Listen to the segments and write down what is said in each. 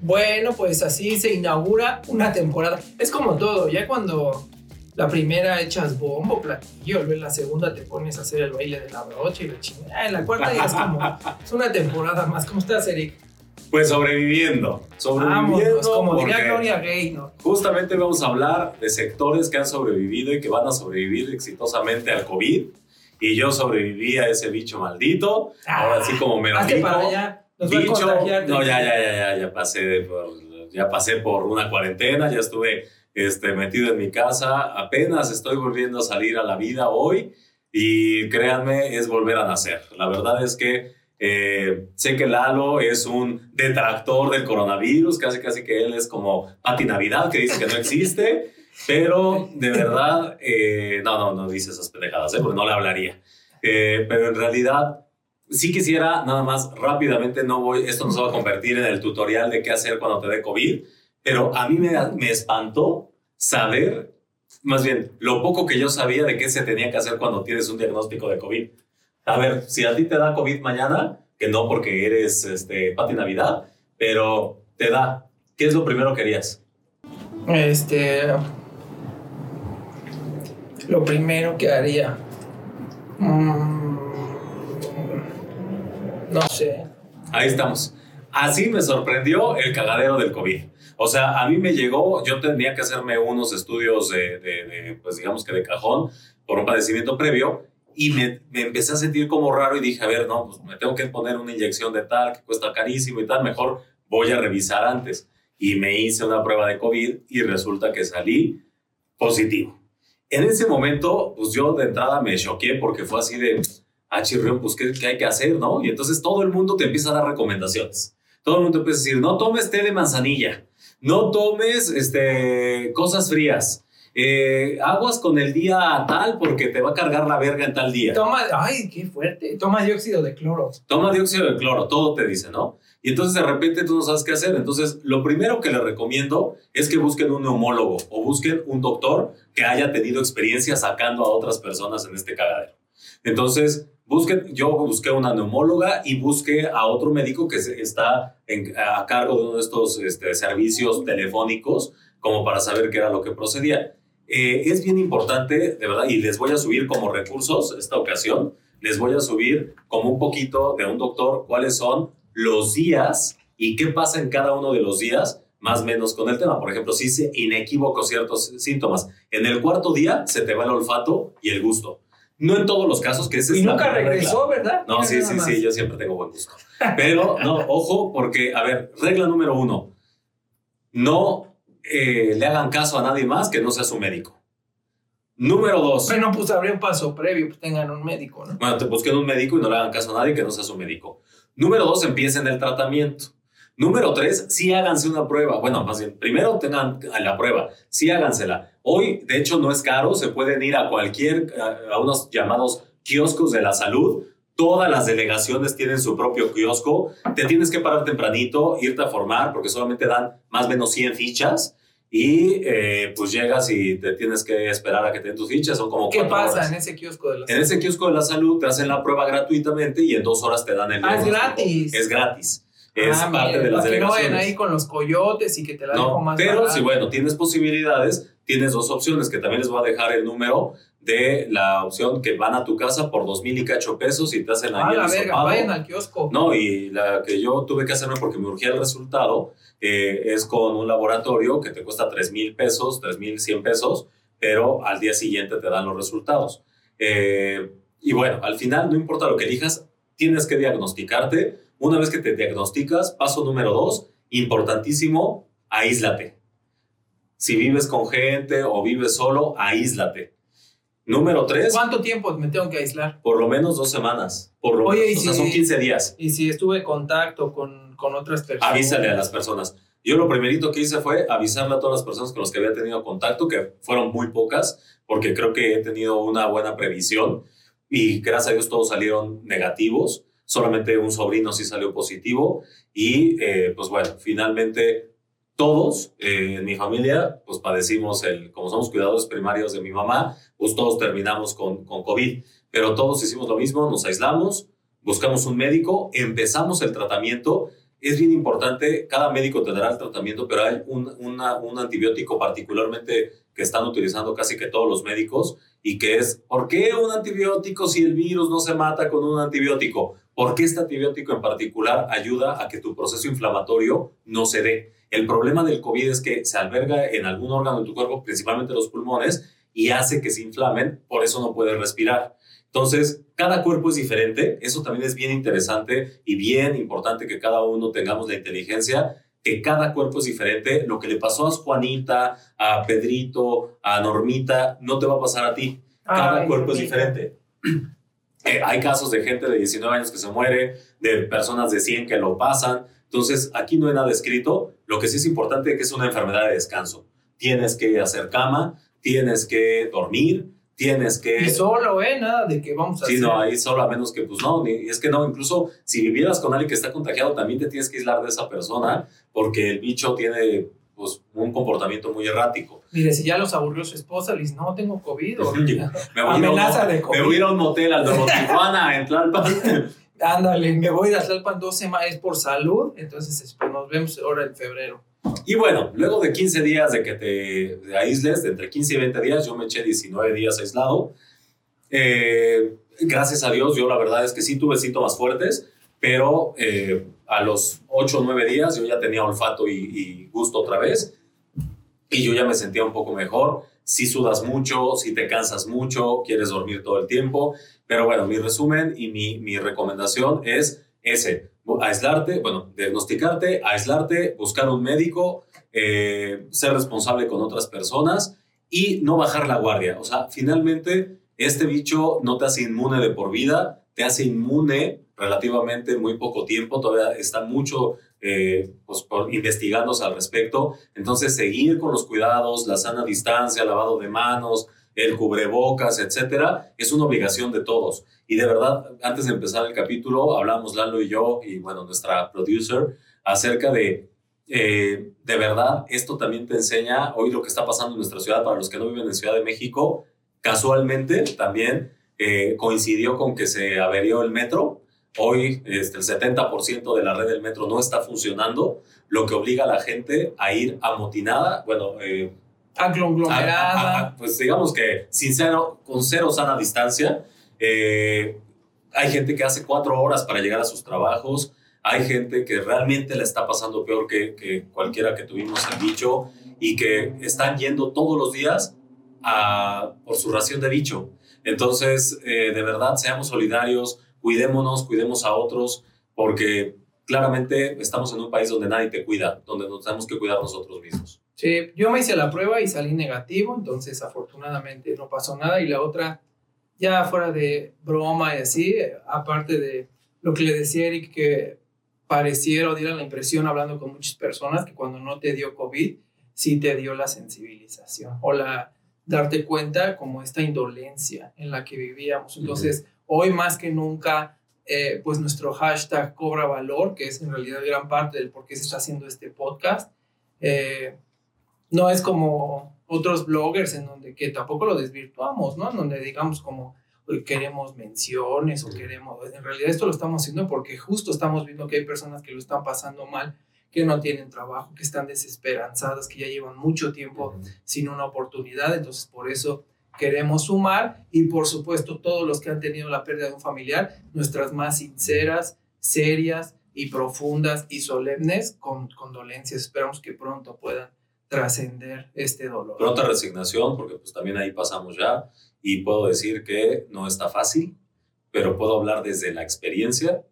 Bueno, pues así se inaugura una temporada. Es como todo, ya cuando la primera echas bombo, platillo, luego en la segunda te pones a hacer el baile de la brocha y la chingada. En la cuarta ya es como, es una temporada más. ¿Cómo estás, Eric? Pues sobreviviendo. Sobreviviendo. Vámonos, como diría Gloria Gaynor. Justamente vamos a hablar de sectores que han sobrevivido y que van a sobrevivir exitosamente al COVID. Y yo sobreviví a ese bicho maldito. Ahora sí como me lo Hazte dijo. para allá. Nos Bicho, no, ya, ya, ya, ya, ya pasé por, ya pasé por una cuarentena, ya estuve este, metido en mi casa, apenas estoy volviendo a salir a la vida hoy y créanme, es volver a nacer. La verdad es que eh, sé que Lalo es un detractor del coronavirus, casi casi que él es como Pati Navidad, que dice que no existe, pero de verdad, eh, no, no, no dice esas pendejadas, ¿eh? porque no le hablaría. Eh, pero en realidad sí quisiera nada más rápidamente, no voy, esto no se va a convertir en el tutorial de qué hacer cuando te dé COVID, pero a mí me, me espantó saber, más bien, lo poco que yo sabía de qué se tenía que hacer cuando tienes un diagnóstico de COVID. A ver, si a ti te da COVID mañana, que no porque eres este, Pati Navidad, pero te da, ¿qué es lo primero que harías? Este. Lo primero que haría. mm, no sé. Ahí estamos. Así me sorprendió el cagadero del COVID. O sea, a mí me llegó, yo tenía que hacerme unos estudios de, pues digamos que de cajón por un padecimiento previo y me, me empecé a sentir como raro y dije, a ver, no, pues me tengo que poner una inyección de tal que cuesta carísimo y tal, mejor voy a revisar antes. Y me hice una prueba de COVID y resulta que salí positivo. En ese momento, pues yo de entrada me choqué porque fue así de, ah, chirrión, pues ¿qué, qué hay que hacer, no? Y entonces todo el mundo te empieza a dar recomendaciones. Todo el mundo te empieza a decir, no tomes té de manzanilla, no tomes este, cosas frías, eh, aguas con el día tal porque te va a cargar la verga en tal día. Toma. Ay, qué fuerte. Toma dióxido de cloro. Toma dióxido de cloro, todo te dice, ¿no? Y entonces de repente tú no sabes qué hacer. Entonces, lo primero que les recomiendo es que busquen un neumólogo o busquen un doctor que haya tenido experiencia sacando a otras personas en este cagadero. Entonces, busquen, yo busqué una neumóloga y busqué a otro médico que está en- a cargo de uno de estos este, servicios telefónicos como para saber qué era lo que procedía. Eh, es bien importante, de verdad, y les voy a subir como recursos esta ocasión, les voy a subir como un poquito de un doctor cuáles son los días y qué pasa en cada uno de los días, más o menos con el tema. Por ejemplo, si se inequívoco ciertos síntomas. En el cuarto día se te va el olfato y el gusto. No en todos los casos, que ese Y es la nunca regla. regresó, ¿verdad? No, sí, sí, más. sí, yo siempre tengo buen gusto. Pero no, ojo, porque, a ver, regla número uno, no eh, le hagan caso a nadie más que no sea su médico. Número dos, Bueno, pues habría un paso previo, pues tengan un médico, ¿no? bueno, te busquen un médico y no le hagan caso a nadie que no sea su médico. Número dos, empiecen el tratamiento. Número tres, sí háganse una prueba. Bueno, más bien, primero tengan la prueba, sí hágansela. Hoy, de hecho, no es caro, se pueden ir a cualquier, a, a unos llamados kioscos de la salud. Todas las delegaciones tienen su propio kiosco. Te tienes que parar tempranito, irte a formar, porque solamente dan más o menos 100 fichas. Y eh, pues llegas y te tienes que esperar a que te den tus fichas. Son como ¿Qué pasa horas. en ese kiosco de la En ese kiosco de la salud te hacen la prueba gratuitamente y en dos horas te dan el Ah, es gratis. Es gratis. Es Ah, parte mira, de las que no vayan ahí con los coyotes y que te la dejo No, más pero si bueno, tienes posibilidades, tienes dos opciones que también les voy a dejar el número de la opción que van a tu casa por dos mil y cacho pesos y te hacen Ah, ahí el la verga, vayan al kiosco. No, y la que yo tuve que hacerme porque me urgía el resultado eh, es con un laboratorio que te cuesta 3 mil pesos, 3 mil 100 pesos, pero al día siguiente te dan los resultados. Eh, y bueno, al final, no importa lo que elijas, tienes que diagnosticarte. Una vez que te diagnosticas, paso número dos, importantísimo, aíslate. Si vives con gente o vives solo, aíslate. Número tres, ¿Cuánto tiempo me tengo que aislar? por lo menos dos semanas. Por lo Oye, menos, o sea, si- son 15 días. Y si estuve en contacto con, con otras personas. avísale a las personas. Yo lo primerito que hice fue avisarle a todas las personas con las que había tenido contacto, que fueron muy pocas, porque creo que he tenido una buena previsión y gracias a Dios todos salieron negativos. Solamente un sobrino sí salió positivo y eh, pues bueno, finalmente todos eh, en mi familia pues padecimos el, como somos cuidadores primarios de mi mamá, pues todos terminamos con, con COVID, pero todos hicimos lo mismo, nos aislamos, buscamos un médico, empezamos el tratamiento. Es bien importante, cada médico tendrá el tratamiento, pero hay un, un antibiótico particularmente que están utilizando casi que todos los médicos y que es, ¿por qué un antibiótico si el virus no se mata con un antibiótico? Porque este antibiótico en particular ayuda a que tu proceso inflamatorio no se dé. El problema del COVID es que se alberga en algún órgano de tu cuerpo, principalmente los pulmones, y hace que se inflamen, por eso no puedes respirar. Entonces, cada cuerpo es diferente, eso también es bien interesante y bien importante que cada uno tengamos la inteligencia que cada cuerpo es diferente. Lo que le pasó a Juanita, a Pedrito, a Normita, no te va a pasar a ti. Cada cuerpo es diferente. Eh, hay casos de gente de 19 años que se muere, de personas de 100 que lo pasan. Entonces, aquí no hay nada escrito. Lo que sí es importante es que es una enfermedad de descanso. Tienes que hacer cama, tienes que dormir, tienes que... Y solo, ¿eh? Nada de que vamos a Sí, no, ahí solo a menos que, pues no, ni, es que no, incluso si vivieras con alguien que está contagiado, también te tienes que aislar de esa persona porque el bicho tiene pues, un comportamiento muy errático. Mire, si ya los aburrió su esposa, le dice, no, tengo COVID. O, me voy amenaza de COVID. Me voy a ir a un motel al Nuevo Tijuana, en Tlalpan. Ándale, me voy a Tlalpan dos semanas, por salud, entonces pues, nos vemos ahora en febrero. Y bueno, luego de 15 días de que te aísles, de entre 15 y 20 días, yo me eché 19 días aislado. Eh, gracias a Dios, yo la verdad es que sí tuve síntomas fuertes, pero eh, a los 8 o 9 días yo ya tenía olfato y, gusto otra vez y yo ya me sentía un poco mejor. Si sudas mucho, si te cansas mucho, quieres dormir todo el tiempo. Pero bueno, mi resumen y mi, mi recomendación es ese, aislarte, bueno, diagnosticarte, aislarte, buscar un médico, eh, ser responsable con otras personas y no bajar la guardia. O sea, finalmente, este bicho no te hace inmune de por vida, te hace inmune relativamente muy poco tiempo, todavía está mucho eh, pues, investigándose al respecto. Entonces, seguir con los cuidados, la sana distancia, lavado de manos, el cubrebocas, etcétera, es una obligación de todos. Y de verdad, antes de empezar el capítulo, hablamos Lalo y yo, y bueno, nuestra producer, acerca de, eh, de verdad, esto también te enseña hoy lo que está pasando en nuestra ciudad, para los que no viven en Ciudad de México, casualmente también eh, coincidió con que se averió el metro. Hoy este, el 70% de la red del metro no está funcionando, lo que obliga a la gente a ir amotinada, bueno, eh, aglomerada. pues digamos que sincero, con cero sana distancia. Eh, hay gente que hace cuatro horas para llegar a sus trabajos. Hay gente que realmente la está pasando peor que, que cualquiera que tuvimos el bicho y que están yendo todos los días a, por su ración de bicho. Entonces, eh, de verdad, seamos solidarios, cuidémonos, cuidemos a otros, porque claramente estamos en un país donde nadie te cuida, donde nos tenemos que cuidar nosotros mismos. Sí, yo me hice la prueba y salí negativo, entonces afortunadamente no pasó nada. Y la otra, ya fuera de broma y así, aparte de lo que le decía Eric, que pareciera o diera la impresión hablando con muchas personas que cuando no te dio COVID, sí te dio la sensibilización o la darte cuenta como esta indolencia en la que vivíamos. Entonces, hoy más que nunca, eh, pues nuestro hashtag cobra valor, que es en realidad gran parte del por qué se está haciendo este podcast. Eh, no es como otros bloggers en donde que tampoco lo desvirtuamos, ¿no? En donde digamos como queremos menciones o queremos, en realidad esto lo estamos haciendo porque justo estamos viendo que hay personas que lo están pasando mal, que no tienen trabajo, que están desesperanzadas, que ya llevan mucho tiempo sin una oportunidad, entonces por eso queremos sumar y por supuesto todos los que han tenido la pérdida de un familiar, nuestras más sinceras, serias y profundas y solemnes con condolencias. Esperamos que pronto puedan trascender este dolor. Pronta resignación, porque pues también ahí pasamos ya y puedo decir que no está fácil, pero puedo hablar desde la experiencia.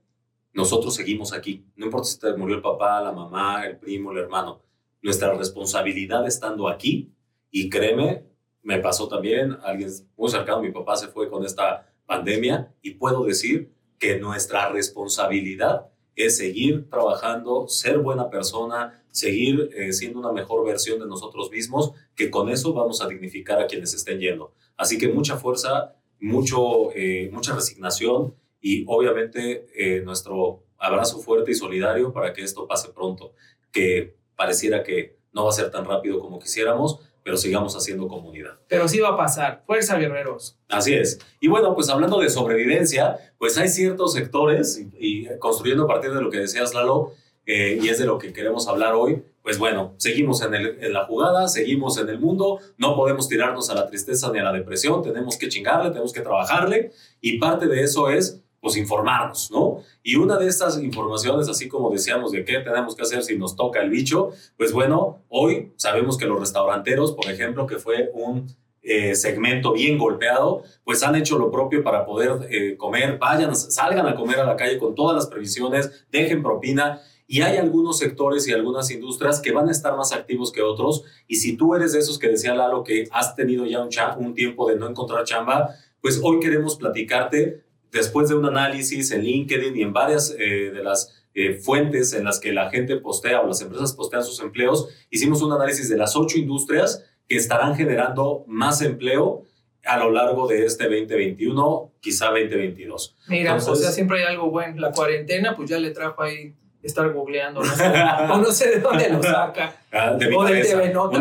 Nosotros seguimos aquí, no importa si te murió el papá, la mamá, el primo, el hermano, nuestra responsabilidad estando aquí, y créeme, me pasó también, alguien muy cercano, mi papá se fue con esta pandemia, y puedo decir que nuestra responsabilidad es seguir trabajando, ser buena persona, seguir eh, siendo una mejor versión de nosotros mismos, que con eso vamos a dignificar a quienes estén yendo. Así que mucha fuerza, mucho, eh, mucha resignación y obviamente eh, nuestro abrazo fuerte y solidario para que esto pase pronto, que pareciera que no va a ser tan rápido como quisiéramos, pero sigamos haciendo comunidad. Pero sí va a pasar. Fuerza, guerreros. Así es. Y bueno, pues hablando de sobrevivencia, pues hay ciertos sectores, y, construyendo a partir de lo que decías, Lalo, eh, y es de lo que queremos hablar hoy, pues bueno, seguimos en, el, en, la jugada, seguimos en el mundo, no podemos tirarnos a la tristeza ni a la depresión, tenemos que chingarle, tenemos que trabajarle, y parte de eso es pues informarnos, ¿no? Y una de estas informaciones, así como decíamos de qué tenemos que hacer si nos toca el bicho, pues bueno, hoy sabemos que los restauranteros, por ejemplo, que fue un eh, segmento bien golpeado, pues han hecho lo propio para poder eh, comer, vayan, salgan a comer a la calle con todas las previsiones, dejen propina. Y hay algunos sectores y algunas industrias que van a estar más activos que otros. Y si tú eres de esos que decía Lalo que has tenido ya un, un tiempo de no encontrar chamba, pues hoy queremos platicarte después de un análisis en LinkedIn y en varias eh, de las eh, fuentes en las que la gente postea o las empresas postean sus empleos, hicimos un análisis de las ocho industrias que estarán generando más empleo a lo largo de este 2021, quizá 2022. Mira, o sea, siempre hay algo bueno. La cuarentena, pues ya le trajo ahí estar googleando, no sé, o no sé de dónde lo saca. Ah, de o de TV Notas.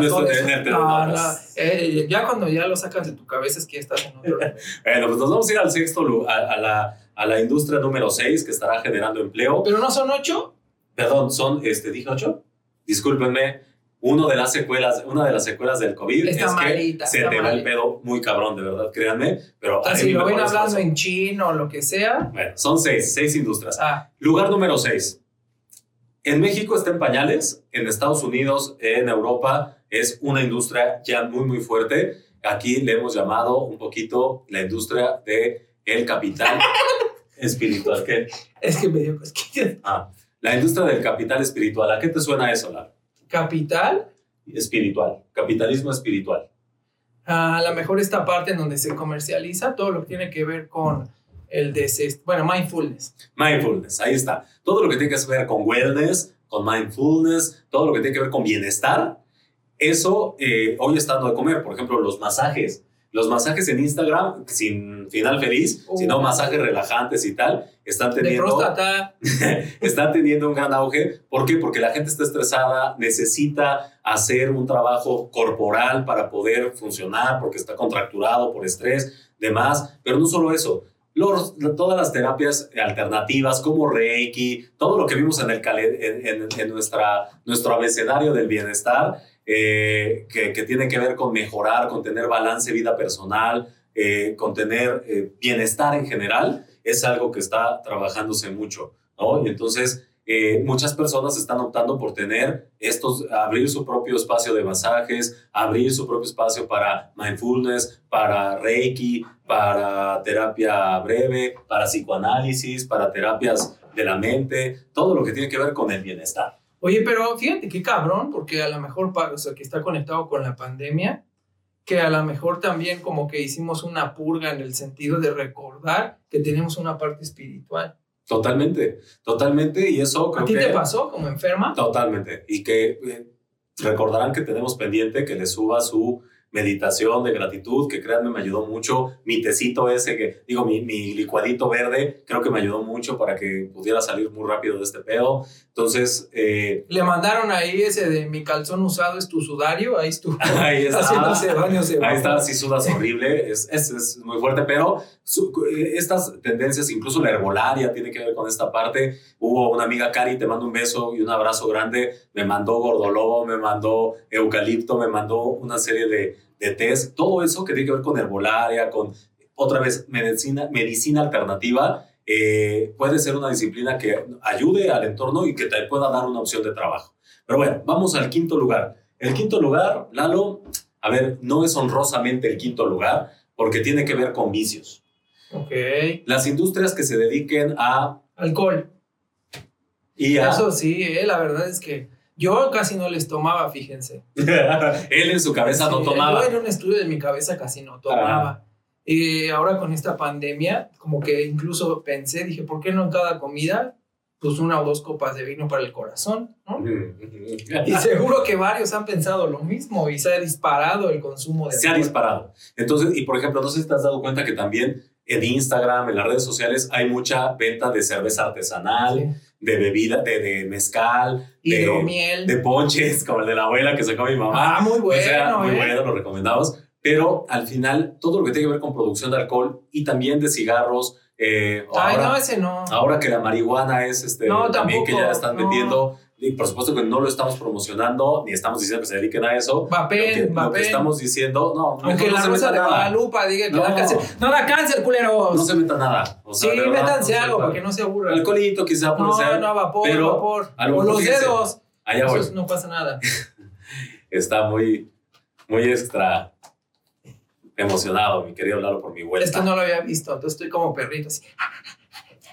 No, no, eh, ya cuando ya lo sacas de tu cabeza es que estás en otro. bueno, pues nos vamos a ir al sexto, a, a, la, a la industria número 6 que estará generando empleo. ¿Pero no son ocho? Perdón, son, este, ¿dije ocho? Discúlpenme. Uno de las secuelas, una de las secuelas del COVID es que se te va el pedo muy cabrón, de verdad, créanme. Pero si lo ven hablando en chino o lo que sea. Bueno, son seis, seis industrias. Ah. Lugar número seis, en México está en pañales, en Estados Unidos, en Europa es una industria ya muy, muy fuerte. Aquí le hemos llamado un poquito la industria de el capital espiritual. ¿Qué? Es que me dio cosquillas. Ah, la industria del capital espiritual. ¿A qué te suena eso, Lar? ¿Capital? Espiritual. Capitalismo espiritual. A lo mejor esta parte en donde se comercializa todo lo que tiene que ver con el de, bueno, mindfulness. Mindfulness, ahí está. Todo lo que tiene que ver con wellness, con mindfulness, todo lo que tiene que ver con bienestar, eso eh, hoy estando de comer, por ejemplo, los masajes. Los masajes en Instagram, sin final feliz, sino masajes relajantes y tal, están teniendo, están teniendo un gran auge. ¿Por qué? Porque la gente está estresada, necesita hacer un trabajo corporal para poder funcionar, porque está contracturado por estrés, demás. Pero no solo eso, todas las terapias alternativas como Reiki, todo lo que vimos en, el, en, en, nuestra, nuestro abecedario del bienestar, eh, que, que, tiene que ver con mejorar, con tener balance vida personal, eh, con tener eh, bienestar en general, es algo que está trabajándose mucho, ¿no? Y entonces eh, muchas personas están optando por tener estos, abrir su propio espacio de masajes, abrir su propio espacio para mindfulness, para reiki, para terapia breve, para psicoanálisis, para terapias de la mente, todo lo que tiene que ver con el bienestar. Oye, pero fíjate qué cabrón, porque a lo mejor, o sea, que está conectado con la pandemia, que a lo mejor también como que hicimos una purga en el sentido de recordar que tenemos una parte espiritual. Totalmente, totalmente. Y eso creo ¿A ti te pasó como enferma? Totalmente. Y que eh, recordarán que tenemos pendiente que le suba su meditación de gratitud, que créanme me ayudó mucho. Mi tecito ese, que digo, mi, mi, licuadito verde, creo que me ayudó mucho para que pudiera salir muy rápido de este pedo. Entonces... Eh, Le mandaron ahí ese de mi calzón usado es tu sudario, ahí estuvo ahí está, haciéndose baños Ahí está, sí sudas horrible, es, es, es muy fuerte, pero estas tendencias, incluso la herbolaria tiene que ver con esta parte. Hubo una amiga, Cari, te mando un beso y un abrazo grande, me mandó gordolobo, me mandó eucalipto, me mandó una serie de de test, todo eso que tiene que ver con herbolaria, con otra vez medicina, medicina alternativa, eh, puede ser una disciplina que ayude al entorno y que te pueda dar una opción de trabajo. Pero bueno, vamos al quinto lugar. El quinto lugar, Lalo, a ver, no es honrosamente el quinto lugar porque tiene que ver con vicios. Ok. Las industrias que se dediquen a... Alcohol. Y a... Eso sí, eh, la verdad es que yo casi no les tomaba, fíjense. Él en su cabeza no tomaba. Yo en un estudio de mi cabeza casi no tomaba. Y ahora con esta pandemia, como que incluso pensé, dije, ¿por qué no en cada comida? Pues una o dos copas de vino para el corazón, ¿no? y seguro que varios han pensado lo mismo y se ha disparado el consumo de Se ha disparado. Entonces, y por ejemplo, no sé si te has dado cuenta que también en Instagram, en las redes sociales, hay mucha venta de cerveza artesanal, de bebida, de, de mezcal, hidromiel, de, de, ponches, como el de la abuela que sacó mi mamá. Ah, muy bueno. O sea, muy ¿eh? bueno, lo recomendamos. Pero al final, todo lo que tiene que ver con producción de alcohol y también de cigarros. Eh, Ay, ahora, no, ese no. ahora que la marihuana es este, No, también que tampoco, ya están no. vendiendo. Y por supuesto que no lo estamos promocionando, ni estamos diciendo que se dediquen a eso. Lo que, Papel, lo que papel. estamos diciendo, no, Aunque mejor no la se meta de nada. Guadalupe diga que No. da cáncer. No da cáncer, culeros. No se meta nada. O sea, sí, verdad, métanse no algo para que no se aburran. Alcoholito quizá puede No, ser. no, vapor, pero vapor. O los fíjense, dedos. Allá voy. Eso no pasa nada. Está muy, muy extra emocionado, mi querido Lalo, por mi vuelta. Es que no lo había visto, entonces estoy como perrito así.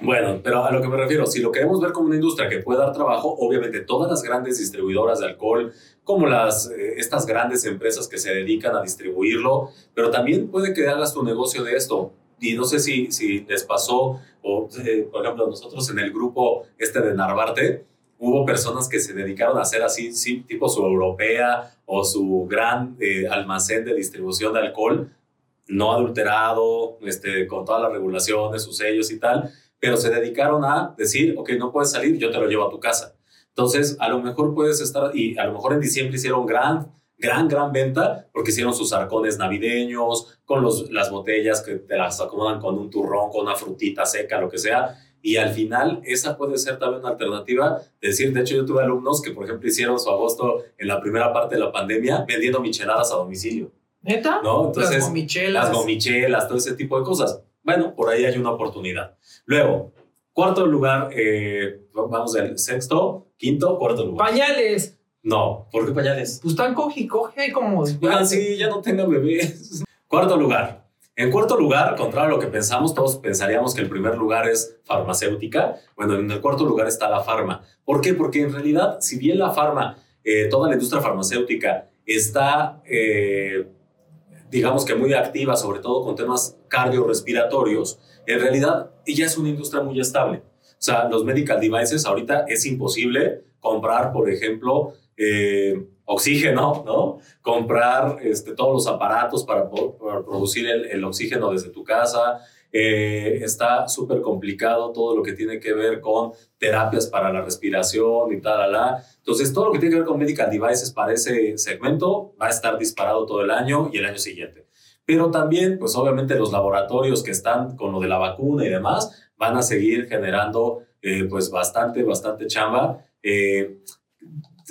Bueno, pero a lo que me refiero, si lo queremos ver como una industria que puede dar trabajo, obviamente todas las grandes distribuidoras de alcohol, como las, eh, estas grandes empresas que se dedican a distribuirlo, pero también puede que hagas tu negocio de esto. Y no sé si, si les pasó, o eh, por ejemplo, nosotros en el grupo este de Narvarte, hubo personas que se dedicaron a hacer así, sí, tipo su europea o su gran eh, almacén de distribución de alcohol, no adulterado, este, con todas las regulaciones, sus sellos y tal, pero se dedicaron a decir, ok, no puedes salir, yo te lo llevo a tu casa. Entonces, a lo mejor puedes estar, y a lo mejor en diciembre hicieron gran, gran, gran venta, porque hicieron sus arcones navideños, con los, las botellas que te las acomodan con un turrón, con una frutita seca, lo que sea. Y al final, esa puede ser también una alternativa. de decir, de hecho, yo tuve alumnos que, por ejemplo, hicieron su agosto en la primera parte de la pandemia vendiendo micheladas a domicilio. ¿Neta? ¿No? Entonces, las gomichelas. las gomichelas, todo ese tipo de cosas. Bueno, por ahí hay una oportunidad. Luego, cuarto lugar, eh, vamos del sexto, quinto, cuarto lugar. Pañales. No, ¿por qué pañales? Pues están coge y coge como. Ah, sí, ya no tengan bebés. cuarto lugar. En cuarto lugar, contrario a lo que pensamos, todos pensaríamos que el primer lugar es farmacéutica. Bueno, en el cuarto lugar está la farma. ¿Por qué? Porque en realidad, si bien la farma, eh, toda la industria farmacéutica está, eh, digamos que muy activa, sobre todo con temas cardiorrespiratorios, en realidad ella es una industria muy estable. O sea, los medical devices ahorita es imposible comprar, por ejemplo, eh, oxígeno, ¿no? Comprar este, todos los aparatos para, para producir el oxígeno desde tu casa. Eh, está súper complicado todo lo que tiene que ver con terapias para la respiración y tal. Entonces, todo lo que tiene que ver con medical devices para ese segmento va a estar disparado todo el año y el año siguiente. Pero también, pues obviamente los laboratorios que están con lo de la vacuna y demás van a seguir generando eh, pues bastante, bastante chamba. Eh,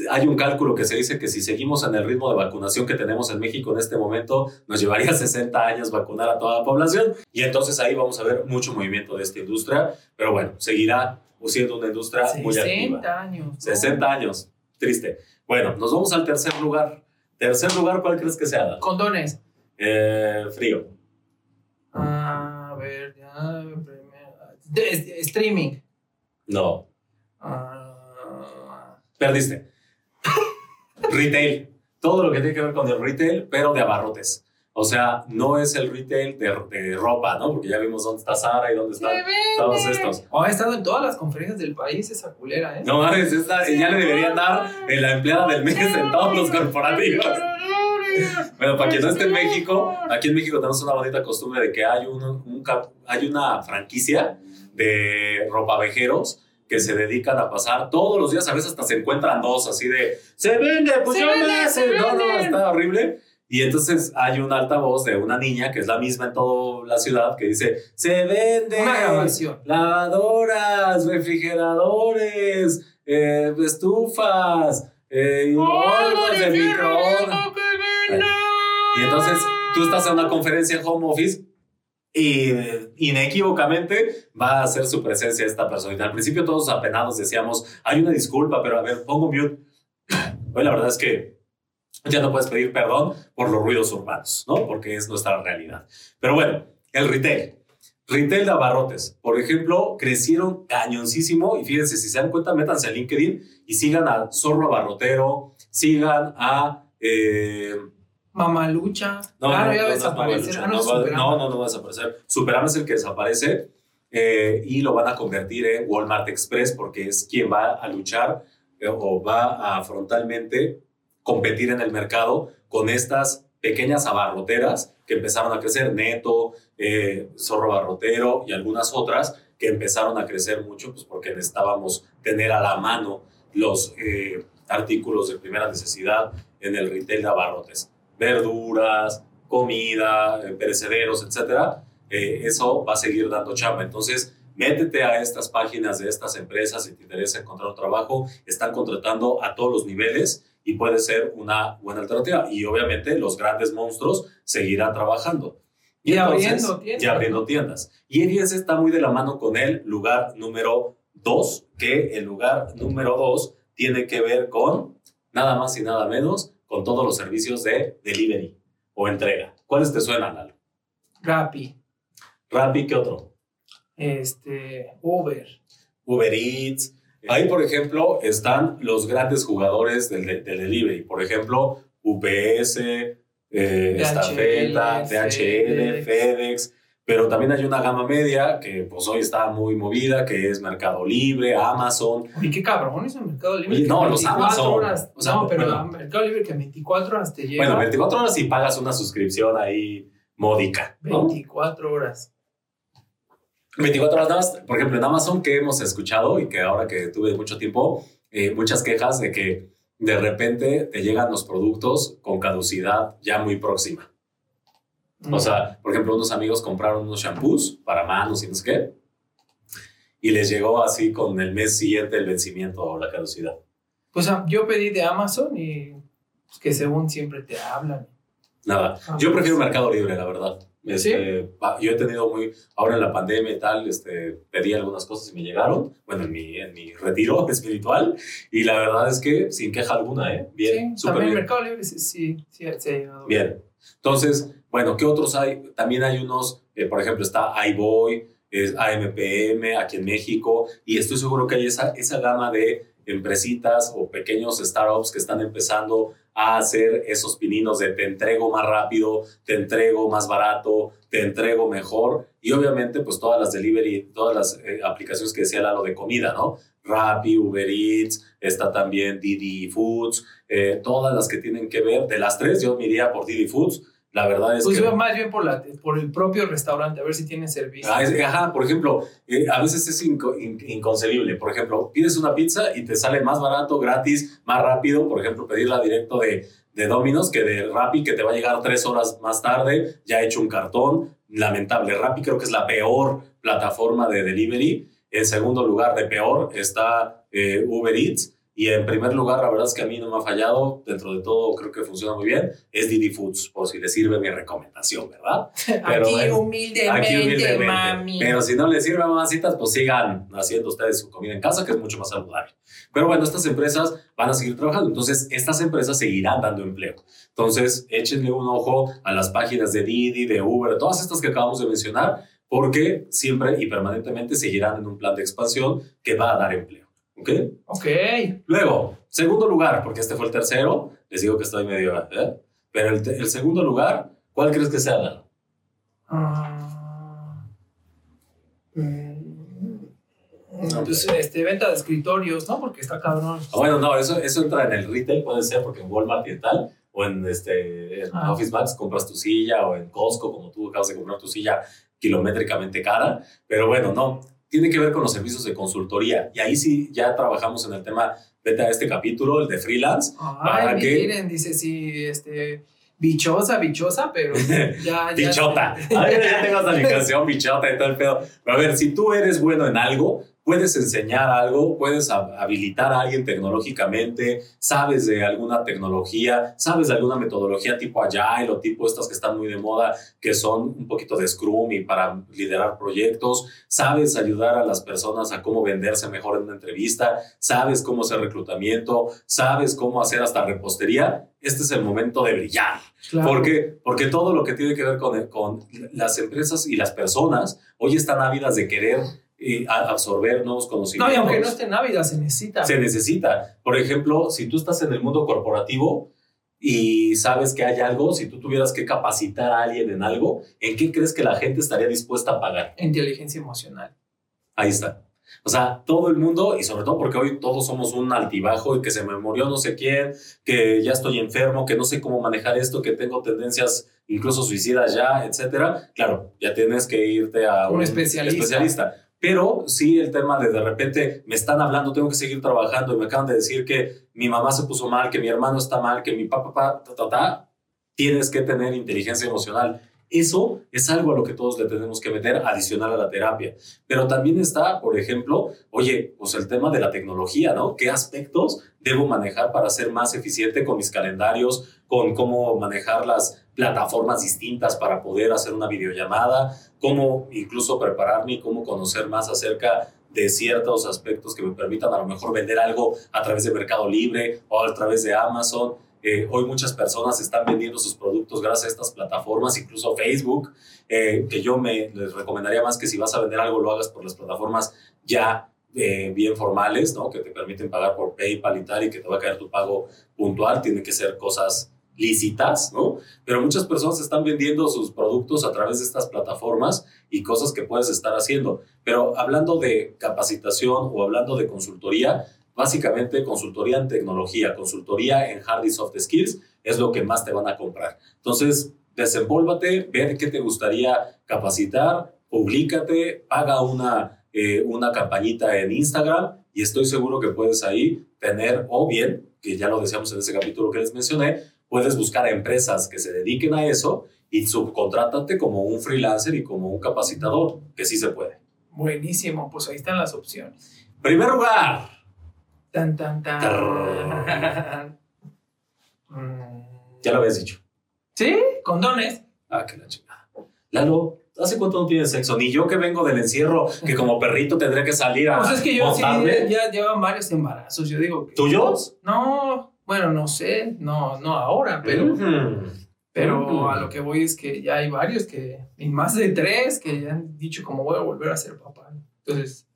hay un cálculo que se dice que si seguimos en el ritmo de vacunación que tenemos en México en este momento, nos llevaría 60 años vacunar a toda la población. Y entonces ahí vamos a ver mucho movimiento de esta industria. Pero bueno, seguirá siendo una industria muy activa. 60 años. ¿no? 60 años. Triste. Bueno, nos vamos al tercer lugar. Tercer lugar, ¿cuál crees que sea? Condones. Eh, frío. Ah, a ver, ya. de- streaming. No. Ah, Perdiste. Retail. Todo lo que tiene que ver con el retail, pero de abarrotes. O sea, no es el retail de, de ropa, ¿no? Porque ya vimos dónde está Sara y dónde están todos estos. Oh, ha estado en todas las conferencias del país esa culera, ¿eh? No mames, esta- ya le deberían dar en la empleada del mes en todos los corporativos. Bueno, para quien no esté en México, aquí en México tenemos una bonita costumbre de que hay, un, un cap- hay una franquicia de ropavejeros que se dedican a pasar todos los días, a veces hasta se encuentran dos así de, se vende, pues Se yo vende, me se No, no, está horrible. Y entonces hay un altavoz de una niña que es la misma en toda la ciudad que dice, se vende Una grabación. lavadoras, refrigeradores, eh, estufas, eh, de microondas. Y entonces tú estás en una conferencia en home office y inequívocamente va a hacer su presencia esta persona. Al principio todos apenados decíamos, hay una disculpa, pero a ver, pongo mute. Hoy la verdad es que ya no puedes pedir perdón por los ruidos urbanos, ¿no? Porque es nuestra realidad. Pero bueno, el retail. Retail de abarrotes, por ejemplo, crecieron cañoncísimo y fíjense, si se dan cuenta, métanse a LinkedIn y sigan a Zorro Abarrotero, sigan a... eh, Mamalucha. no, claro, no, ya va a no, no, desaparecer. no, Ah, no, no, no, no, no, va a desaparecer. Superama es el que desaparece eh, y lo van a convertir en Walmart Express porque es quien va a luchar eh, o va a frontalmente competir en el mercado con estas pequeñas abarroteras que empezaron a crecer, Neto, eh, Zorro Barrotero y algunas otras que empezaron a crecer mucho, pues porque necesitábamos tener a la mano los artículos de primera necesidad en el retail de abarrotes. Verduras, comida, eh, perecederos, etcétera. eso va a seguir dando chamba. Entonces, métete a estas páginas de estas empresas si te interesa encontrar un trabajo. Están contratando a todos los niveles y puede ser una buena alternativa. Y obviamente los grandes monstruos seguirán trabajando. Y, abriendo tiendas. Y abriendo tiendas. Y fíjense, está muy de la mano con el lugar número dos, que el lugar número dos tiene que ver con nada más y nada menos con todos los servicios de delivery o entrega. ¿Cuáles te suenan, Lalo? Rappi. Rappi, ¿qué otro? Este, Uber. Uber Eats. Ahí, por ejemplo, están los grandes jugadores del, del delivery. Por ejemplo, UPS, eh, Estafeta, DHL, FedEx. Pero también hay una gama media que pues hoy está muy movida, que es Mercado Libre, Amazon. Y qué cabrón es el Mercado Libre. no, los Amazon. Horas, no, pero Mercado Libre que 24 horas te llega. Bueno, 24 horas y pagas una suscripción ahí módica. 24 horas. 24 horas nada más, por ejemplo, en Amazon que hemos escuchado y que ahora que tuve mucho tiempo, eh, muchas quejas de que de repente te llegan los productos con caducidad ya muy próxima. O sea, por ejemplo, unos amigos compraron unos shampoos para manos y no sé qué, y les llegó así con el mes siguiente el vencimiento o la caducidad. Pues yo pedí de Amazon y pues, que según siempre te hablan. Nada, ah, yo prefiero. Mercado Libre, la verdad. Este, yo he tenido muy, ahora en la pandemia y tal, este, pedí algunas cosas y me llegaron, bueno, en mi, en mi retiro espiritual, y la verdad es que sin queja alguna, ¿eh? Bien, sí, también Mercado Libre sí, sí, sí, Bien, entonces, bueno, ¿qué otros hay? También hay unos, eh, por ejemplo, está iBoy, es AMPM aquí en México, y estoy seguro que hay esa, esa gama de empresitas o pequeños startups que están empezando a hacer esos pininos de te entrego más rápido, te entrego más barato, te entrego mejor y obviamente pues todas las delivery, todas las eh, aplicaciones que decía lo de comida, ¿no? Rappi, Uber Eats, está también Didi Foods, eh, todas las que tienen que ver, de las tres yo me iría por Didi Foods, la verdad es pues que... Pues más bien por, la, por el propio restaurante, a ver si tiene servicio. Ah, ajá, por ejemplo, eh, a veces es inconcebible. Por ejemplo, pides una pizza y te sale más barato, gratis, más rápido. Por ejemplo, pedirla directo de, de Domino's que de Rappi, que te va a llegar tres horas más tarde, ya hecho un cartón. Lamentable. Rappi creo que es la peor plataforma de delivery. En segundo lugar, de peor, está eh, Uber Eats. Y en primer lugar, la verdad es que a mí no me ha fallado, dentro de todo creo que funciona muy bien, es Didi Foods, por si le sirve mi recomendación, ¿verdad? Pero, aquí, humildemente, aquí humildemente, mami. Pero si no le sirve, mamacitas, pues sigan haciendo ustedes su comida en casa, que es mucho más saludable. Pero bueno, estas empresas van a seguir trabajando, entonces estas empresas seguirán dando empleo. Entonces, échenle un ojo a las páginas de Didi, de Uber, todas estas que acabamos de mencionar, porque siempre y permanentemente seguirán en un plan de expansión que va a dar empleo. ¿Ok? Ok. Luego, segundo lugar, porque este fue el tercero, les digo que estoy medio... ¿eh? Pero el, el, segundo lugar, ¿cuál crees que sea? Uh, pues este, venta de escritorios, ¿no? Porque está cabrón. Ah, bueno, no, eso, eso entra en el retail, puede ser, porque en Walmart y tal, o en, este, ah. Office Max compras tu silla, o en Costco, como tú acabas de comprar tu silla kilométricamente cara. Pero bueno, no, tiene que ver con los servicios de consultoría. Y ahí sí ya trabajamos en el tema, vete a este capítulo, el de freelance. Ay, miren, dice, sí, este, bichosa, bichosa, pero ya... Bichota. ya, ya tengo esta aplicación, bichota y todo el pedo. Pero a ver, si tú eres bueno en algo, puedes enseñar algo, puedes habilitar a alguien tecnológicamente, sabes de alguna tecnología, sabes de alguna metodología tipo Agile o tipo estas que están muy de moda, que son un poquito de Scrum y para liderar proyectos, sabes ayudar a las personas a cómo venderse mejor en una entrevista, sabes cómo hacer reclutamiento, sabes cómo hacer hasta repostería, este es el momento de brillar. Porque, porque todo lo que tiene que ver con, con las empresas y las personas hoy están ávidas de querer y absorber nuevos conocimientos. No, y aunque no esté en Ávila, se necesita. Se necesita. Por ejemplo, si tú estás en el mundo corporativo y sabes que hay algo, si tú tuvieras que capacitar a alguien en algo, ¿en qué crees que la gente estaría dispuesta a pagar? Inteligencia emocional. Ahí está. O sea, todo el mundo, y sobre todo porque hoy todos somos un altibajo y que se me murió no sé quién, que ya estoy enfermo, que no sé cómo manejar esto, que tengo tendencias incluso suicidas ya, etcétera. Claro, ya tienes que irte a Un especialista. especialista. Pero sí el tema de de repente me están hablando, tengo que seguir trabajando y me acaban de decir que mi mamá se puso mal, que mi hermano está mal, que mi papá, ta, ta, ta. Tienes que tener inteligencia emocional. Eso es algo a lo que todos le tenemos que meter adicional a la terapia. Pero también está, por ejemplo, oye, pues el tema de la tecnología, ¿no? ¿Qué aspectos debo manejar para ser más eficiente con mis calendarios, con cómo manejar las plataformas distintas para poder hacer una videollamada, cómo incluso prepararme y cómo conocer más acerca de ciertos aspectos que me permitan a lo mejor vender algo a través de Mercado Libre o a través de Amazon. Eh, hoy muchas personas están vendiendo sus productos gracias a estas plataformas, incluso Facebook, eh, que yo me les recomendaría más que si vas a vender algo lo hagas por las plataformas ya eh, bien formales, ¿no? que te permiten pagar por PayPal y tal, y que te va a caer tu pago puntual. Tiene que ser cosas lícitas, ¿no? Pero muchas personas están vendiendo sus productos a través de estas plataformas y cosas que puedes estar haciendo. Pero hablando de capacitación o hablando de consultoría, básicamente consultoría en tecnología, consultoría en hard y soft skills es lo que más te van a comprar. Entonces, desenvólvate, ver qué te gustaría capacitar, publícate, haga una, eh, una campañita en Instagram y estoy seguro que puedes ahí tener, o bien, que ya lo decíamos en ese capítulo que les mencioné, puedes buscar a empresas que se dediquen a eso y subcontrátate como un freelancer y como un capacitador, que sí se puede. Buenísimo, pues ahí están las opciones. Primer lugar, Tan, tan, tan. Ya lo habías dicho. ¿Sí? Condones. Ah, que la chingada. Lalo, ¿hace cuánto no tienes sexo? Ni yo que vengo del encierro, que como perrito tendré que salir a. Pues es que yo sí, ya llevan varios embarazos. Yo digo que. ¿Tuyos? No, bueno, no sé, no, no ahora, pero, pero a lo que voy es que ya hay varios que, y más de tres, que ya han dicho como voy a volver a ser papá. Entonces,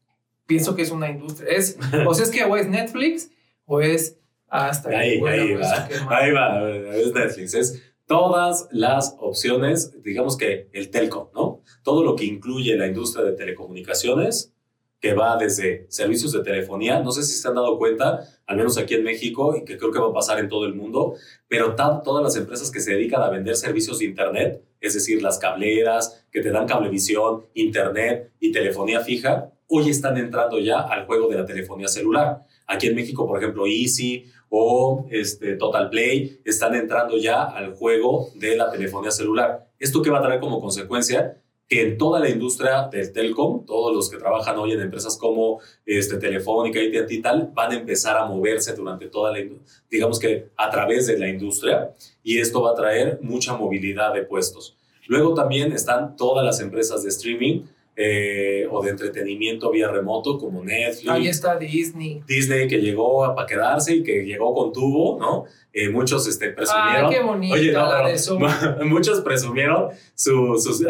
pienso que es una industria. Es, o sea, es que o es Netflix o es hasta Ahí, ahí pues, va. Ahí va, es Netflix. Es todas las opciones, digamos que el telco, ¿no? Todo lo que incluye la industria de telecomunicaciones, que va desde servicios de telefonía, no sé si se han dado cuenta, al menos aquí en México, y que creo que va a pasar en todo el mundo, pero todas las empresas que se dedican a vender servicios de Internet, es decir, las cableras, que te dan cablevisión, Internet y telefonía fija, hoy están entrando ya al juego de la telefonía celular. Aquí en México, por ejemplo, Easy o este, Total Play están entrando ya al juego de la telefonía celular. ¿Esto qué va a traer como consecuencia? Que en toda la industria del telcom, todos los que trabajan hoy en empresas como este, Telefónica, AT&T y tal, van a empezar a moverse durante toda la, indu- digamos que a través de la industria y esto va a traer mucha movilidad de puestos. Luego también están todas las empresas de streaming eh, o de entretenimiento vía remoto como Netflix, Ahí está Disney. Disney que llegó para quedarse y que llegó con tubo, ¿no? Eh, muchos este, Ay, presumieron. qué bonita Oye, no, la pero de Zoom. muchos presumieron su, sus-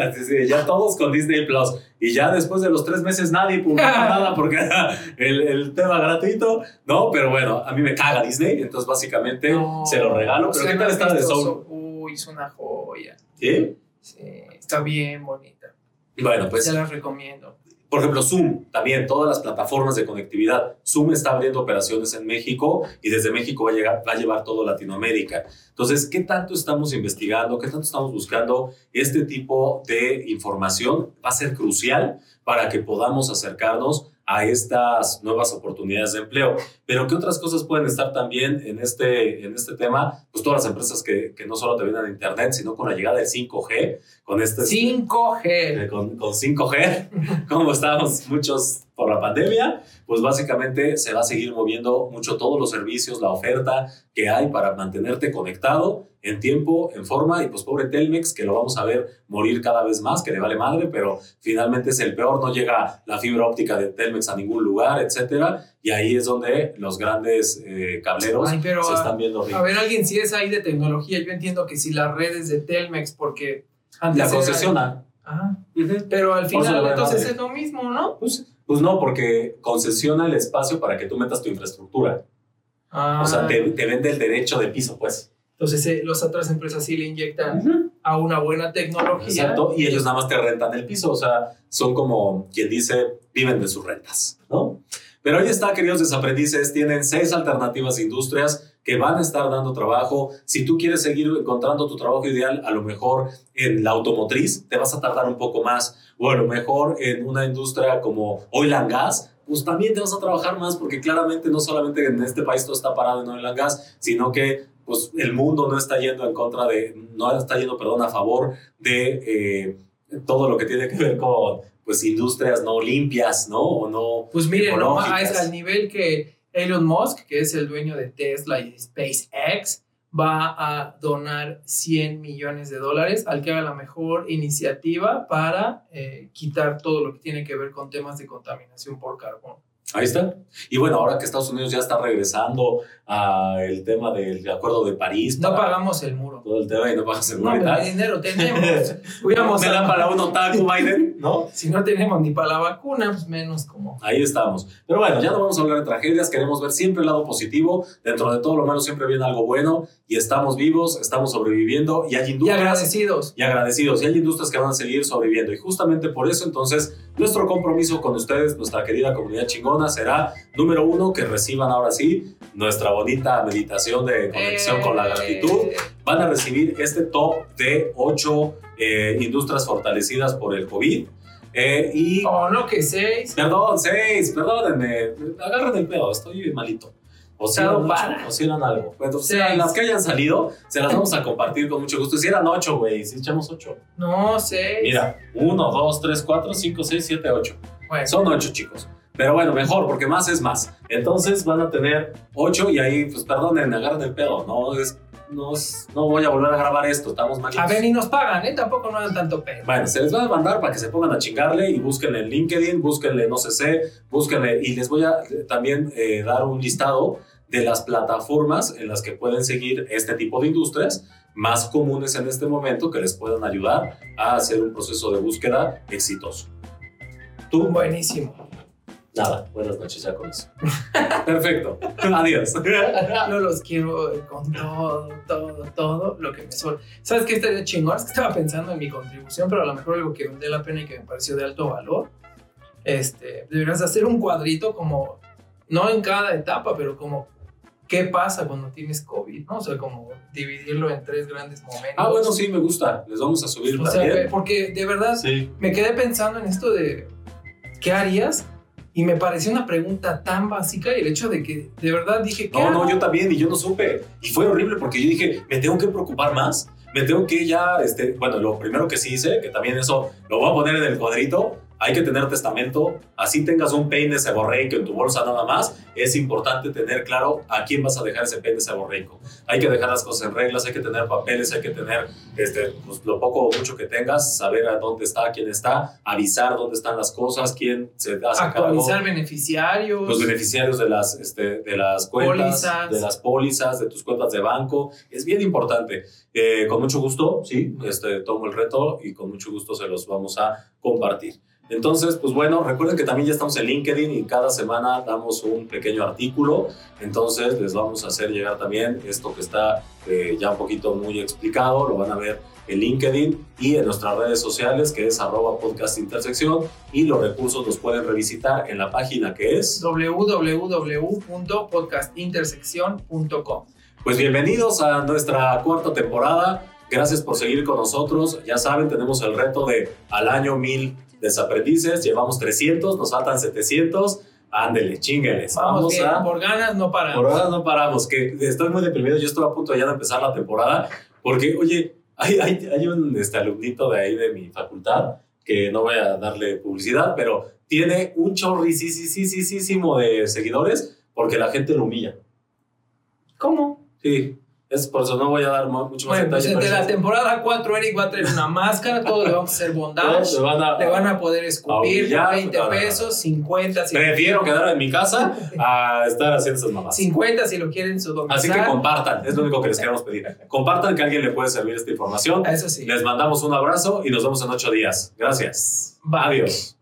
ya todos con Disney Plus. Y ya después de los tres meses nadie publicó nada porque era el, el tema gratuito. No, pero bueno, a mí me caga Disney, entonces básicamente No, se lo regalo. Pero ¿qué ¿no tal está de? Soul? Uy, es una joya. ¿Sí? Sí, está bien bonita. Bueno, pues Se las recomiendo. Por ejemplo, Zoom, también todas las plataformas de conectividad. Zoom está abriendo operaciones en México y desde México va a, llegar, va a llevar todo Latinoamérica. Entonces, ¿qué tanto estamos investigando? ¿Qué tanto estamos buscando? Este tipo de información va a ser crucial para que podamos acercarnos a estas nuevas oportunidades de empleo. Pero ¿qué otras cosas pueden estar también en este, en este tema? Pues todas las empresas que, que no solo te venden a Internet, sino con la llegada del 5G, con este... 5G. Eh, con, con 5G, como estábamos muchos por la pandemia, pues básicamente se va a seguir moviendo mucho todos los servicios, la oferta que hay para mantenerte conectado en tiempo, en forma, y pues pobre Telmex, que lo vamos a ver morir cada vez más, que le vale madre, pero finalmente es el peor, no llega la fibra óptica de Telmex a ningún lugar, etcétera, y ahí es donde los grandes eh, cableros Ay, pero se a- están viendo A ricos. ver, alguien si es ahí de tecnología, yo entiendo que si las redes de Telmex, porque antes La era- concesiona. Ajá. Ujú. Pero al final entonces es lo mismo, ¿no? Pues, pues no, porque concesiona el espacio para que tú metas tu infraestructura. Ah, O sea, te, te vende el derecho de piso, pues. Entonces eh, las otras empresas sí le inyectan a una buena tecnología. Exacto, y ellos nada más te rentan el piso, o sea, son como quien dice, viven de sus rentas, ¿no? Pero ahí está, queridos desaprendices, tienen seis alternativas industrias que van a estar dando trabajo. Si tú quieres seguir encontrando tu trabajo ideal, a lo mejor en la automotriz te vas a tardar un poco más, o a lo mejor en una industria como oil and gas, pues también te vas a trabajar más porque claramente no solamente en este país todo está parado en oil and gas, sino que pues el mundo no está yendo en contra de, no está yendo, perdón, a favor de eh, todo lo que tiene que ver con pues industrias no limpias, ¿no? O no Pues miren, no, es al nivel que Elon Musk, que es el dueño de Tesla y SpaceX, va a donar 100 millones de dólares al que haga la mejor iniciativa para eh, quitar todo lo que tiene que ver con temas de contaminación por carbón. Ahí está. Y bueno, ahora que Estados Unidos ya está regresando al tema del Acuerdo de París. No pagamos el muro. Todo el tema y no pagas el muro. No, pero dinero tenemos. Me dan para un otaku, Biden, ¿no? si no tenemos ni para la vacuna, pues menos como. Ahí estamos. Pero bueno, ya no vamos a hablar de tragedias. Queremos ver siempre el lado positivo. Dentro de todo lo malo siempre viene algo bueno. Y estamos vivos, estamos sobreviviendo. Y hay industrias. Y agradecidos. Y agradecidos. Y hay industrias que van a seguir sobreviviendo. Y justamente por eso, entonces, nuestro compromiso con ustedes, nuestra querida comunidad será número uno, que reciban ahora sí nuestra bonita meditación de conexión con la gratitud. Van a recibir este top de ocho eh, industrias fortalecidas por el COVID. Eh, y, oh, no, que seis. Perdón, seis, perdónenme. Agarren el pedo, estoy malito. O si eran, o si eran algo. Bueno, o sea, las que hayan salido, se las vamos a compartir con mucho gusto. Si eran ocho, güey, si echamos ocho. No, seis. Mira, uno, dos, tres, cuatro, cinco, seis, siete, ocho. Son ocho, chicos. Pero bueno, mejor, porque más es más. Entonces van a tener ocho y ahí, pues perdonen, agarren el pedo. No es, no, no voy a volver a grabar esto, estamos mal. A ver, ni nos pagan, ¿eh? Tampoco no dan tanto pedo. Bueno, se les va a mandar para que se pongan a chingarle y búsquenle en LinkedIn, búsquenle no sé sé, búsquenle. Y les voy a también eh, dar un listado de las plataformas en las que pueden seguir este tipo de industrias más comunes en este momento que les puedan ayudar a hacer un proceso de búsqueda exitoso. ¿Tú? Buenísimo. Nada, buenas noches ya con eso. Perfecto. Adiós. No los quiero con todo, todo, todo lo que me suele. ¿Sabes qué estaría chingón? Es que estaba pensando en mi contribución, pero a lo mejor algo que me dé la pena y que me pareció de alto valor. Este, deberías hacer un cuadrito como, no en cada etapa, pero como qué pasa cuando tienes COVID, ¿no? O sea, como dividirlo en tres grandes momentos. Ah, bueno, sí, me gusta. Les vamos a subir o también. Sea, porque de verdad me quedé pensando en esto de, ¿qué harías y me pareció una pregunta tan básica y el hecho de que de verdad dije... no, no, yo también y yo no supe. Y fue horrible porque yo dije, me tengo que preocupar más. Me tengo que ya, este, bueno, lo primero que sí hice, que también eso lo voy a poner en el cuadrito, hay que tener testamento, así tengas un peine seborreico en tu bolsa nada más, es importante tener claro a quién vas a dejar ese peine seborreico. Hay que dejar las cosas en reglas, hay que tener papeles, hay que tener este, pues, lo poco o mucho que tengas, saber a dónde está, quién está, avisar dónde están las cosas, quién se hace Actualizar beneficiarios. Los beneficiarios de las, este, de las cuentas, de las pólizas, de tus cuentas de banco. Es bien importante. Eh, con mucho gusto, sí, este, tomo el reto y con mucho gusto se los vamos a compartir. Entonces, pues bueno, recuerden que también ya estamos en LinkedIn y cada semana damos un pequeño artículo. Entonces, les vamos a hacer llegar también esto que está eh, ya un poquito muy explicado. Lo van a ver en LinkedIn y en nuestras redes sociales, que es arroba podcast intersección. Y los recursos los pueden revisitar en la página que es www.podcastintersección.com. Pues bienvenidos a nuestra cuarta temporada. Gracias por seguir con nosotros. Ya saben, tenemos el reto de al año mil desaprendices, llevamos 300, nos faltan 700. Ándele, chingueles. Vamos, a. Por ganas no paramos. Por ganas no paramos. Que estoy muy deprimido. Yo estoy a punto ya de empezar la temporada. Porque, oye, hay, hay, hay un este, alumnito de ahí de mi facultad que no voy a darle publicidad, pero tiene un chorricísimo de seguidores porque la gente lo humilla. ¿Cómo? Sí. Es por eso no voy a dar mucho más bueno, Pues la temporada 4 Eric va a traer una máscara, todos le vamos a hacer bondage, le van a, le van a poder escupir, 20 pesos, 50 si Prefiero quedar en mi casa a estar haciendo esas mamás. 50 si lo quieren su domicilio. Así que compartan, es lo único que les queremos pedir. Compartan que a alguien le puede servir esta información. Eso sí. Les mandamos un abrazo y nos vemos en 8 días. Gracias. Adiós.